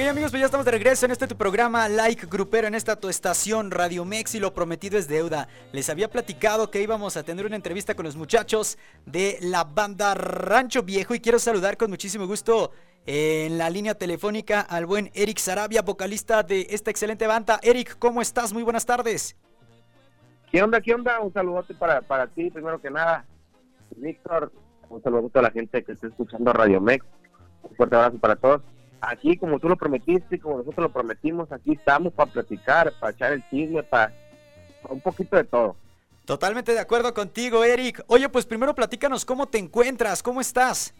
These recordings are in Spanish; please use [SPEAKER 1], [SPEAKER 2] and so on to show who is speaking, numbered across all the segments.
[SPEAKER 1] Ok amigos, pues ya estamos de regreso en este tu programa Like Grupero, en esta tu estación Radio Mex y lo prometido es deuda. Les había platicado que íbamos a tener una entrevista con los muchachos de la banda Rancho Viejo y quiero saludar con muchísimo gusto en la línea telefónica al buen Eric Sarabia, vocalista de esta excelente banda. Eric, ¿cómo estás? Muy buenas tardes.
[SPEAKER 2] ¿Qué onda? ¿Qué onda? Un saludote para, para ti, primero que nada. Víctor, un saludo a la gente que está escuchando Radio Mex. Un fuerte abrazo para todos aquí como tú lo prometiste, como nosotros lo prometimos, aquí estamos para platicar, para echar el chisme, para, un poquito de todo.
[SPEAKER 1] Totalmente de acuerdo contigo, Eric. Oye, pues primero platícanos cómo te encuentras, cómo estás.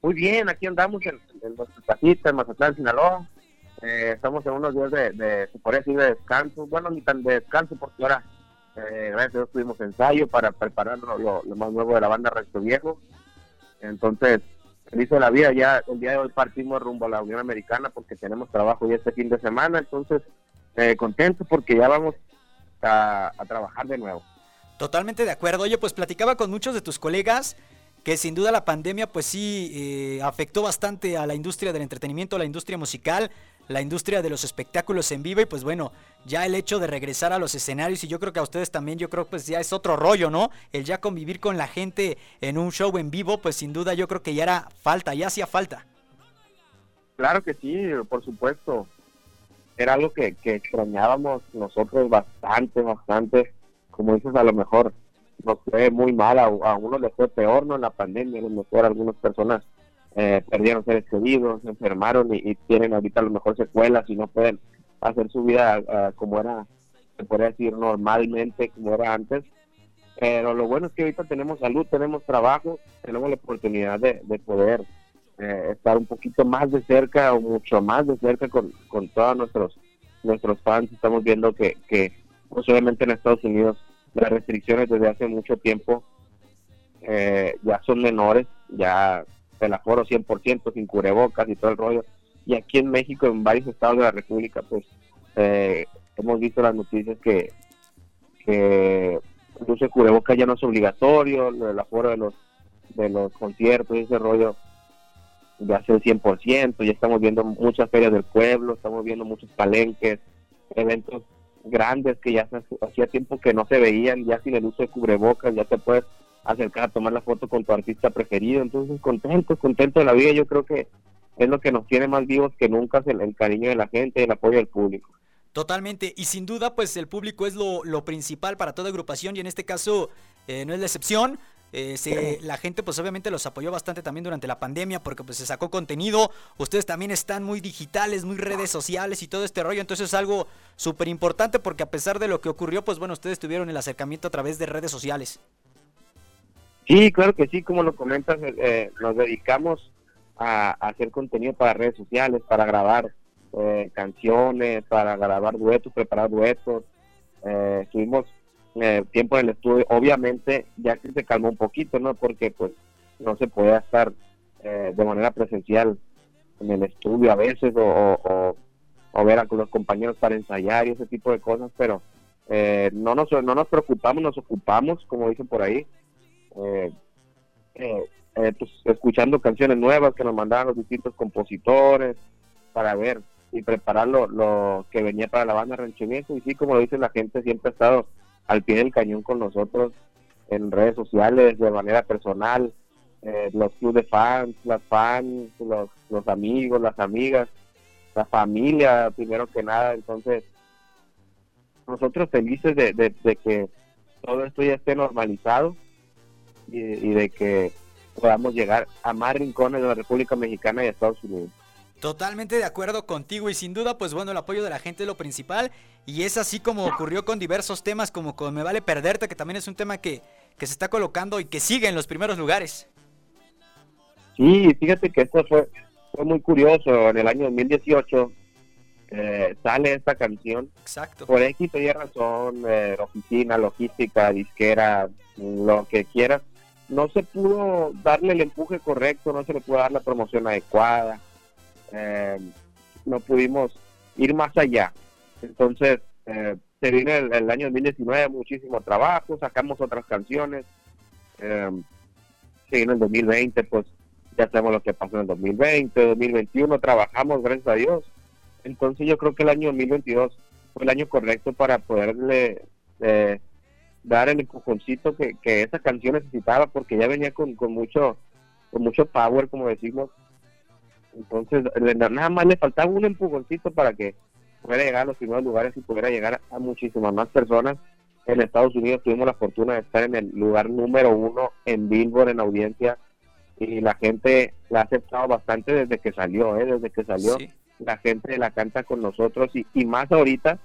[SPEAKER 2] Muy bien, aquí andamos en, en nuestra casita, en Mazatlán, Sinaloa. Eh, estamos en unos días de, de, se podría decir, de descanso. Bueno, ni tan de descanso porque ahora, eh, gracias a Dios, tuvimos ensayo para preparar lo, más nuevo de la banda Resto Viejo. Entonces, feliz de la vida. Ya el día de hoy partimos rumbo a la Unión Americana porque tenemos trabajo ya este fin de semana, entonces eh, contento porque ya vamos a, trabajar de nuevo.
[SPEAKER 1] Totalmente de acuerdo. Oye, pues platicaba con muchos de tus colegas que sin duda la pandemia pues sí eh, afectó bastante a la industria del entretenimiento, a la industria musical la industria de los espectáculos en vivo y pues bueno, ya el hecho de regresar a los escenarios y yo creo que a ustedes también, yo creo pues ya es otro rollo, ¿no? El ya convivir con la gente en un show en vivo, pues sin duda yo creo que ya era falta, ya hacía falta.
[SPEAKER 2] Claro que sí, por supuesto. Era algo que, que extrañábamos nosotros bastante, bastante. Como dices, a lo mejor nos fue muy mal, a, a uno le fue peor, ¿no? En la pandemia, a lo mejor a algunas personas eh, perdieron seres queridos, se enfermaron y, tienen ahorita a lo mejor secuelas y no pueden hacer su vida ah, como era, se podría decir normalmente, como era antes. Pero lo bueno es que ahorita tenemos salud, tenemos trabajo, tenemos la oportunidad de, poder eh, estar un poquito más de cerca o mucho más de cerca con, con todos nuestros nuestros fans. Estamos viendo que, que pues obviamente en Estados Unidos las restricciones desde hace mucho tiempo eh, ya son menores, ya el aforo 100% sin cubrebocas y todo el rollo. Y aquí en México, en varios estados de la República, pues eh, hemos visto las noticias que, que el cubrebocas ya no es obligatorio, el aforo de los, de los conciertos y ese rollo ya es el 100%, ya estamos viendo muchas ferias del pueblo, estamos viendo muchos palenques, eventos grandes que ya hacía tiempo que no se veían, ya sin el uso de cubrebocas, ya te puedes acercar a tomar la foto con tu artista preferido. Entonces, contento, contento de la vida. Yo creo que es lo que nos tiene más vivos que nunca, el, el cariño de la gente, el apoyo del público.
[SPEAKER 1] Totalmente, y sin duda, pues el público es lo, lo principal para toda agrupación, y en este caso eh, no es la excepción. Eh, la gente pues obviamente los apoyó bastante también durante la pandemia porque pues se sacó contenido, ustedes también están muy digitales, muy redes sociales y todo este rollo, entonces es algo súper importante porque a pesar de lo que ocurrió pues bueno, ustedes tuvieron el acercamiento a través de redes sociales.
[SPEAKER 2] Sí, claro que sí, como lo comentas, eh, eh, nos dedicamos a, hacer contenido para redes sociales, para grabar eh, canciones, para grabar duetos, preparar duetos. Eh, estuvimos tiempo en el estudio, obviamente ya que se calmó un poquito, ¿no? Porque pues no se podía estar de manera presencial en el estudio a veces o, o, ver a los compañeros para ensayar y ese tipo de cosas, pero no, nos, no nos preocupamos, nos ocupamos, como dicen por ahí, eh, eh, eh, pues, escuchando canciones nuevas que nos mandaban los distintos compositores para ver y preparar lo, que venía para la banda Rancho Y sí, como lo dice la gente, siempre ha estado al pie del cañón con nosotros en redes sociales, de manera personal, los clubes de fans, las fans, los, amigos, las amigas, la familia, primero que nada. Entonces, nosotros felices de, de que todo esto ya esté normalizado y, de que podamos llegar a más rincones de la República Mexicana y Estados Unidos.
[SPEAKER 1] Totalmente de acuerdo contigo y sin duda, pues bueno, el apoyo de la gente es lo principal y es así como ocurrió con diversos temas como con Me Vale Perderte, que también es un tema que, que se está colocando y que sigue en los primeros lugares.
[SPEAKER 2] Sí, fíjate que esto fue, fue muy curioso, en el año 2018 eh, sale esta canción.
[SPEAKER 1] Exacto.
[SPEAKER 2] Por X Y razón, eh, oficina, logística, disquera, lo que quieras, no se pudo darle el empuje correcto, no se le pudo dar la promoción adecuada, eh, no pudimos ir más allá. Entonces, eh, se vino el, año 2019 muchísimo trabajo, sacamos otras canciones, eh, se vino el 2020, pues ya sabemos lo que pasó en el 2020, 2021, trabajamos, gracias a Dios. Entonces yo creo que el año 2022 fue el año correcto para poderle eh, dar el empujoncito que, que esa canción necesitaba porque ya venía con, con mucho con mucho power como decimos. Entonces nada más le faltaba un empujoncito para que pudiera llegar a los primeros lugares y pudiera llegar a muchísimas más personas. En Estados Unidos tuvimos la fortuna de estar en el lugar número uno en Billboard en audiencia y la gente la ha aceptado bastante desde que salió, ¿eh? desde que salió la gente la canta con nosotros y, y más ahorita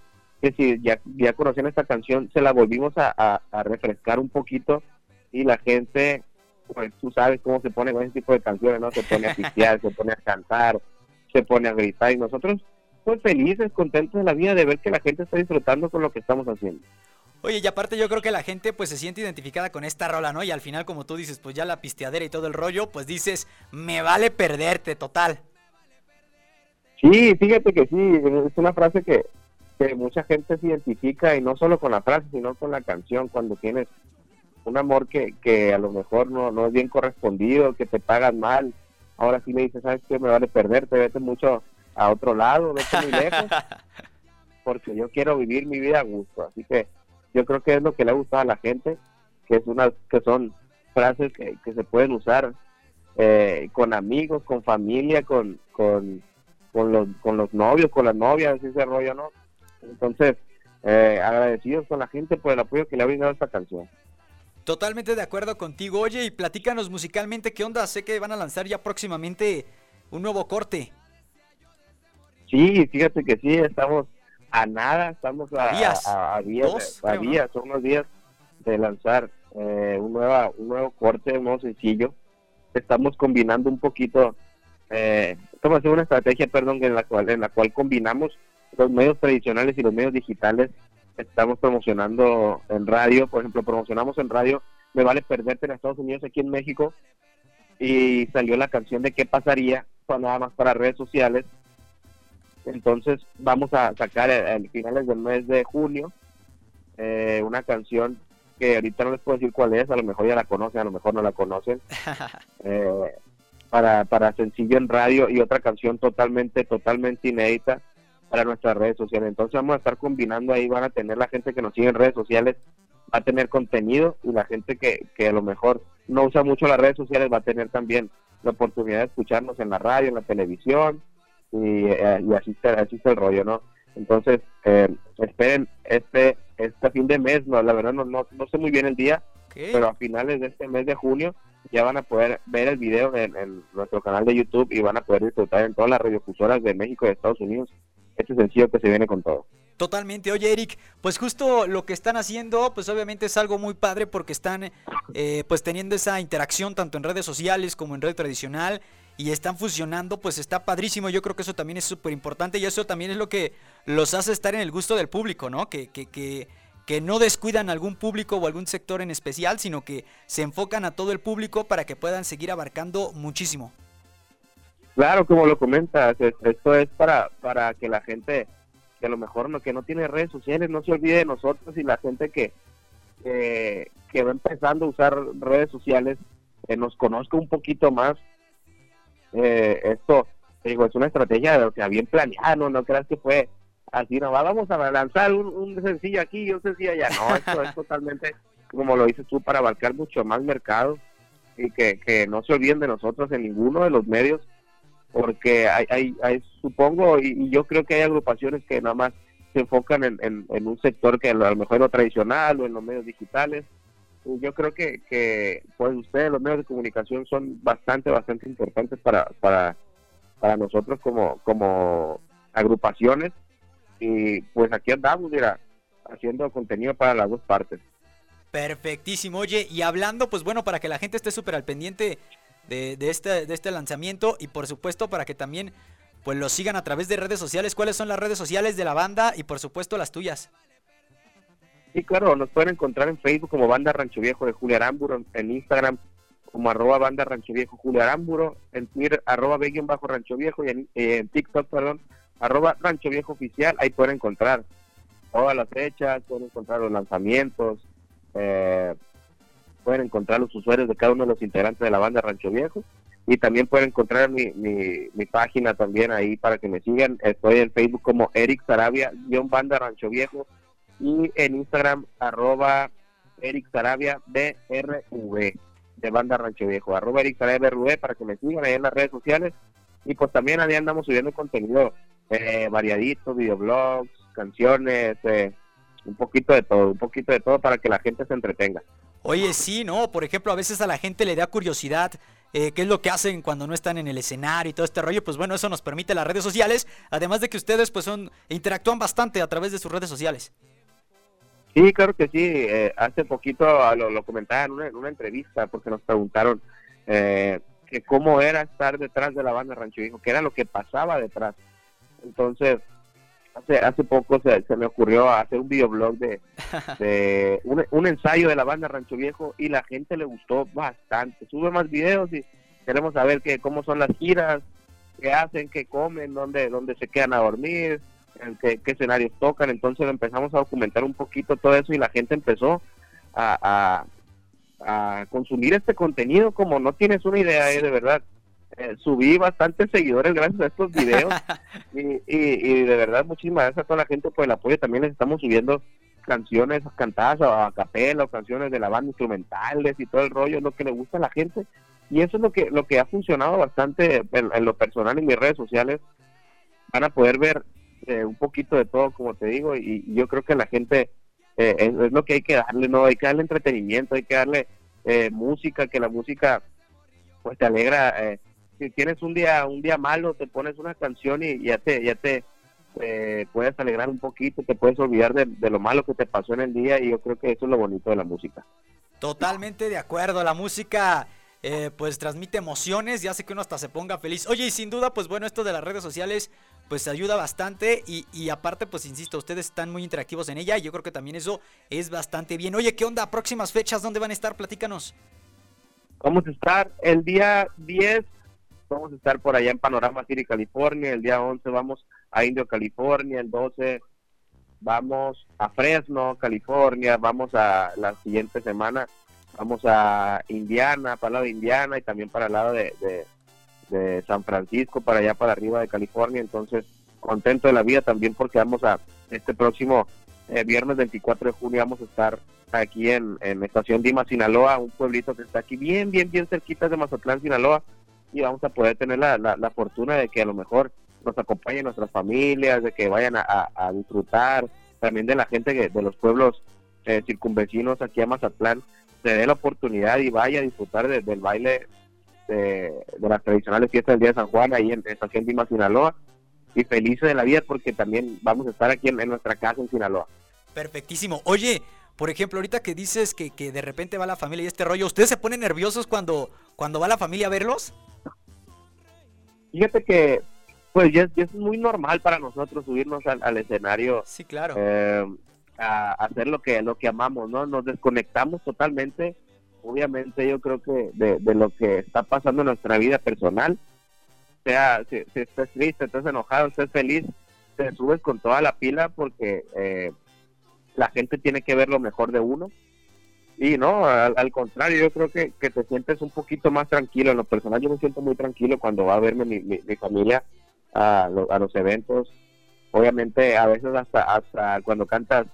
[SPEAKER 2] que si ya, ya conocían esta canción, se la volvimos a, refrescar un poquito y la gente, pues tú sabes cómo se pone con ese tipo de canciones, ¿no? Se pone a pistear, se pone a cantar, se pone a gritar y nosotros, pues felices, contentos de la vida de ver que la gente está disfrutando con lo que estamos haciendo.
[SPEAKER 1] Oye, y aparte yo creo que la gente pues se siente identificada con esta rola, ¿no? Y al final, como tú dices, pues ya la pisteadera y todo el rollo, pues dices, me vale perderte, total.
[SPEAKER 2] Sí, fíjate que sí, es una frase que, que mucha gente se identifica y no solo con la frase, sino con la canción, cuando tienes un amor que, que a lo mejor no, no es bien correspondido, que te pagan mal, ahora sí me dices, ¿sabes qué? Me vale perderte, vete mucho a otro lado, vete muy lejos, porque yo quiero vivir mi vida a gusto, así que yo creo que es lo que le ha gustado a la gente, que es una, que son frases que, que se pueden usar eh, con amigos, con familia, con, con, con, los, con los novios, con las novias, ese rollo, ¿no? Entonces, eh, agradecidos con la gente por el apoyo que le ha brindado esta canción.
[SPEAKER 1] Totalmente de acuerdo contigo. Oye, y platícanos musicalmente, ¿qué onda? Sé que van a lanzar ya próximamente un nuevo corte.
[SPEAKER 2] Sí, fíjate que sí, estamos a nada, estamos a, días, a, días, son unos días de lanzar eh, un, nueva, un nuevo corte, un nuevo sencillo. Estamos combinando un poquito, eh, estamos haciendo una estrategia, perdón, en la cual, en la cual combinamos los medios tradicionales y los medios digitales estamos promocionando en radio, por ejemplo, promocionamos en radio Me vale perderte en Estados Unidos, aquí en México, y salió la canción de qué pasaría cuando nada más para redes sociales. Entonces vamos a sacar a, finales del mes de junio eh, una canción que ahorita no les puedo decir cuál es, a lo mejor ya la conocen, a lo mejor no la conocen, eh, para, para sencillo en radio y otra canción totalmente, totalmente inédita para nuestras redes sociales. Entonces vamos a estar combinando ahí, van a tener la gente que nos sigue en redes sociales, va a tener contenido y la gente que, que a lo mejor no usa mucho las redes sociales va a tener también la oportunidad de escucharnos en la radio, en la televisión y, eh, y así, está, así está el rollo, ¿no? Entonces, eh, esperen este este fin de mes, no, la verdad no, no, sé muy bien el día, pero a finales de este mes de junio ya van a poder ver el video en, en, nuestro canal de YouTube y van a poder disfrutar en todas las radiofusoras de México y de Estados Unidos este sencillo que se viene con todo.
[SPEAKER 1] Totalmente. Oye, Eric, pues justo lo que están haciendo, pues obviamente es algo muy padre porque están eh, pues teniendo esa interacción tanto en redes sociales como en red tradicional y están fusionando, pues está padrísimo. Yo creo que eso también es súper importante y eso también es lo que los hace estar en el gusto del público, ¿no? Que, que, que, que no descuidan algún público o algún sector en especial, sino que se enfocan a todo el público para que puedan seguir abarcando muchísimo.
[SPEAKER 2] Claro, como lo comentas, esto es para, para que la gente que a lo mejor no, que no tiene redes sociales no se olvide de nosotros y la gente que, que va empezando a usar redes sociales que nos conozca un poquito más. Eh, esto, digo, es una estrategia que bien planeada, no, no creas que fue así, no, vamos a lanzar un, un sencillo aquí y un sencillo allá. No, esto es totalmente, como lo dices tú, para abarcar mucho más mercado y que, que no se olviden de nosotros en ninguno de los medios porque hay, hay, supongo, y, yo creo que hay agrupaciones que nada más se enfocan en, en, un sector que a lo mejor lo tradicional o en los medios digitales. Yo creo que, que pues ustedes, los medios de comunicación, son bastante, bastante importantes para, para, para nosotros como, como agrupaciones. Y pues aquí andamos, mira, haciendo contenido para las dos partes.
[SPEAKER 1] Perfectísimo. Oye, y hablando, pues bueno, para que la gente esté súper al pendiente de, este, de este lanzamiento y por supuesto para que también pues lo sigan a través de redes sociales. ¿Cuáles son las redes sociales de la banda y por supuesto las tuyas?
[SPEAKER 2] Sí, claro, nos pueden encontrar en Facebook como Banda Rancho Viejo de Julio Aramburo, en Instagram como arroba Banda Rancho Viejo Julio Aramburo, en Twitter arroba bajo Rancho Viejo y en, en, TikTok, perdón, arroba Rancho Viejo Oficial, ahí pueden encontrar todas las fechas, pueden encontrar los lanzamientos, eh, pueden encontrar los usuarios de cada uno de los integrantes de la banda Rancho Viejo y también pueden encontrar mi, mi, página también ahí para que me sigan. Estoy en Facebook como Eric Sarabia, guion banda Rancho Viejo, y en Instagram arroba Eric Sarabia BRV, de banda Rancho Viejo, arroba Eric Sarabia BRV para que me sigan ahí en las redes sociales. Y pues también ahí andamos subiendo contenido eh, variadito, videoblogs, canciones, eh, un poquito de todo, un poquito de todo para que la gente se entretenga.
[SPEAKER 1] Oye, sí, ¿no? Por ejemplo, a veces a la gente le da curiosidad eh, qué es lo que hacen cuando no están en el escenario y todo este rollo, pues bueno, eso nos permite las redes sociales, además de que ustedes pues son interactúan bastante a través de sus redes sociales.
[SPEAKER 2] Sí, claro que sí. Eh, hace poquito ah, lo, comentaba en una, entrevista porque nos preguntaron eh, que cómo era estar detrás de la banda Rancho Viejo, qué era lo que pasaba detrás. Entonces, hace hace poco se, me ocurrió hacer un videoblog de, de un, ensayo de la banda Rancho Viejo y la gente le gustó bastante. Sube más videos y queremos saber que, cómo son las giras, qué hacen, qué comen, dónde, dónde se quedan a dormir, en qué, escenarios tocan. Entonces empezamos a documentar un poquito todo eso y la gente empezó a, a, consumir este contenido como no tienes una idea, eh, de verdad. Eh, subí bastantes seguidores gracias a estos videos y, y, de verdad muchísimas gracias a toda la gente por el apoyo. También les estamos subiendo canciones cantadas a, capela o canciones de la banda instrumentales y todo el rollo, lo que le gusta a la gente. Y eso es lo que, lo que ha funcionado bastante en, lo personal en mis redes sociales. Van a poder ver eh, un poquito de todo, como te digo, y, yo creo que la gente eh, es, lo que hay que darle, ¿no? Hay que darle entretenimiento, hay que darle música, que la música pues te alegra si tienes un día un día malo, te pones una canción y ya te, ya te puedes alegrar un poquito, te puedes olvidar de, lo malo que te pasó en el día y yo creo que eso es lo bonito de la música.
[SPEAKER 1] Totalmente de acuerdo, la música eh, pues transmite emociones y hace que uno hasta se ponga feliz. Oye, y sin duda, pues bueno, esto de las redes sociales pues ayuda bastante y, y, aparte pues insisto, ustedes están muy interactivos en ella y yo creo que también eso es bastante bien. Oye, ¿qué onda? Próximas fechas, ¿dónde van a estar? Platícanos.
[SPEAKER 2] Vamos a estar el día 10 vamos a estar por allá en Panorama City, California, el día 11 vamos a Indio, California, el 12 vamos a Fresno, California, vamos a la siguiente semana, vamos a Indiana, para el lado de Indiana y también para el lado de, de, San Francisco, para allá para arriba de California, entonces contento de la vida también porque vamos a este próximo eh, viernes 24 de junio vamos a estar aquí en, en Estación Dima, Sinaloa, un pueblito que está aquí bien, bien, bien cerquita de Mazatlán, Sinaloa, y vamos a poder tener la, la, fortuna de que a lo mejor nos acompañen nuestras familias, de que vayan a, disfrutar, también de la gente de los pueblos eh, circunvecinos aquí a Mazatlán, se dé la oportunidad y vaya a disfrutar del baile de, las tradicionales fiestas del Día de San Juan ahí en Estación Dima, Sinaloa, y felices de la vida porque también vamos a estar aquí en, nuestra casa en Sinaloa.
[SPEAKER 1] Perfectísimo. Oye, por ejemplo, ahorita que dices que, que de repente va la familia y este rollo, ¿ustedes se ponen nerviosos cuando, cuando va la familia a verlos?
[SPEAKER 2] Fíjate que, pues ya, es muy normal para nosotros subirnos al, escenario.
[SPEAKER 1] Sí, claro.
[SPEAKER 2] Eh, a, hacer lo que, lo que amamos, ¿no? Nos desconectamos totalmente. Obviamente yo creo que de, lo que está pasando en nuestra vida personal, sea, si, si estás triste, estás enojado, estás feliz, te subes con toda la pila porque eh, la gente tiene que ver lo mejor de uno y no, al, contrario, yo creo que, que, te sientes un poquito más tranquilo. En lo personal, yo me siento muy tranquilo cuando va a verme mi, mi, familia a, a, los eventos. Obviamente, a veces hasta, hasta cuando cantas,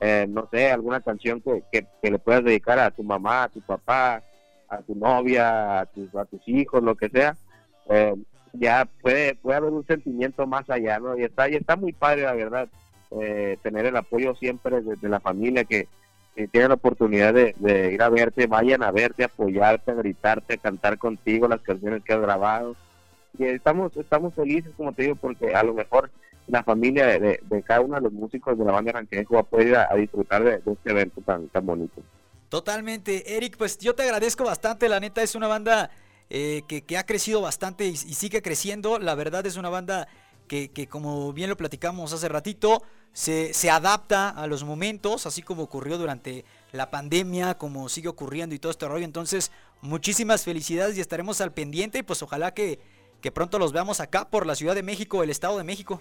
[SPEAKER 2] eh, no sé, alguna canción que, que, le puedas dedicar a tu mamá, a tu papá, a tu novia, a tus, a tus hijos, lo que sea, eh, ya puede, puede haber un sentimiento más allá, ¿no? Y está, y está muy padre, la verdad, eh, tener el apoyo siempre de, de la familia que si tienen la oportunidad de, ir a verte, vayan a verte, apoyarte, a gritarte, a cantar contigo las canciones que has grabado. Y estamos, estamos felices, como te digo, porque a lo mejor la familia de, cada uno de los músicos de la banda Ranquejo va a poder ir a, disfrutar de, este evento tan, tan bonito.
[SPEAKER 1] Totalmente, Eric, pues yo te agradezco bastante, la neta es una banda eh, que, ha crecido bastante y, sigue creciendo, la verdad es una banda que, como bien lo platicamos hace ratito, se, se, adapta a los momentos, así como ocurrió durante la pandemia, como sigue ocurriendo y todo este rollo. Entonces, muchísimas felicidades y estaremos al pendiente y pues ojalá que, que pronto los veamos acá por la Ciudad de México, el Estado de México.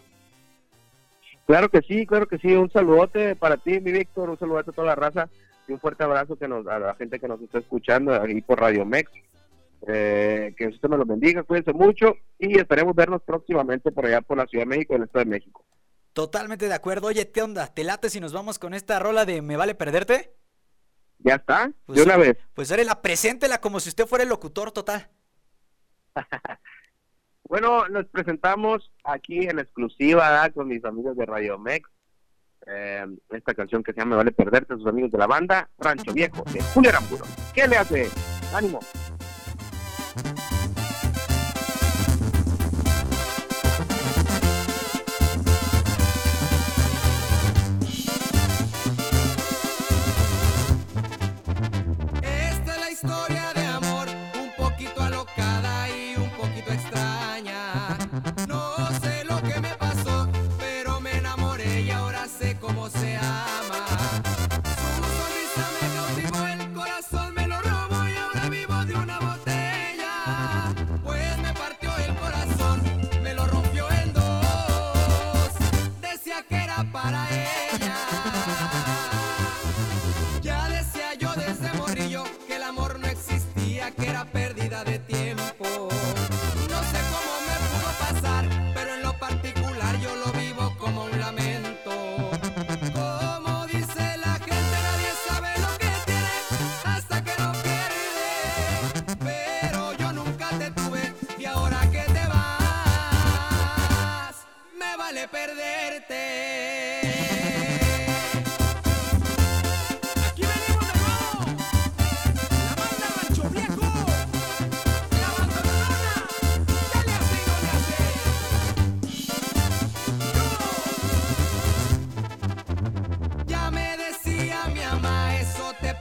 [SPEAKER 2] Claro que sí, claro que sí. Un saludote para ti, mi Víctor, un saludote a toda la raza y un fuerte abrazo que nos, a la gente que nos está escuchando ahí por Radio Mex. Eh, que usted me lo bendiga, cuídense mucho y esperemos vernos próximamente por allá por la Ciudad de México el Estado de México.
[SPEAKER 1] Totalmente de acuerdo. Oye, ¿qué onda? ¿Te late si nos vamos con esta rola de Me vale perderte?
[SPEAKER 2] Ya está,
[SPEAKER 1] Pues
[SPEAKER 2] de una vez.
[SPEAKER 1] Pues la preséntela como si usted fuera el locutor total.
[SPEAKER 2] bueno, nos presentamos aquí en exclusiva ¿verdad? con mis amigos de Radio Mex. Eh, esta canción que se llama Me Vale Perderte, sus amigos de la banda Rancho Viejo, de Julio Aramburo. ¿Qué le hace? ¡Ánimo!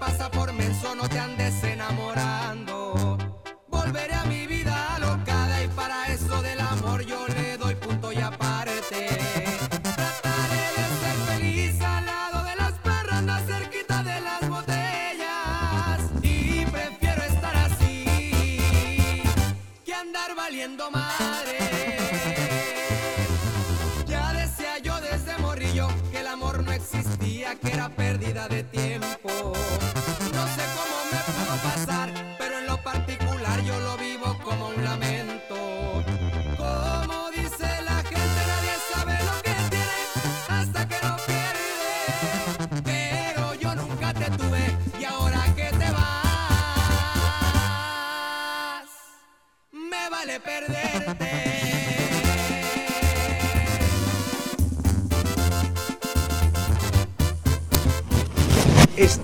[SPEAKER 3] Pasa por menso, no te andes enamorando. Volveré a mi vida alocada y para eso del amor yo le doy punto y aparte. Trataré de ser feliz al lado de las parrandas cerquita de las botellas. Y prefiero estar así que andar valiendo madre. Ya decía yo desde morrillo que el amor no existía, que era pérdida de tiempo. Pasar,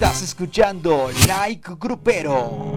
[SPEAKER 4] Estás escuchando Like Grupero.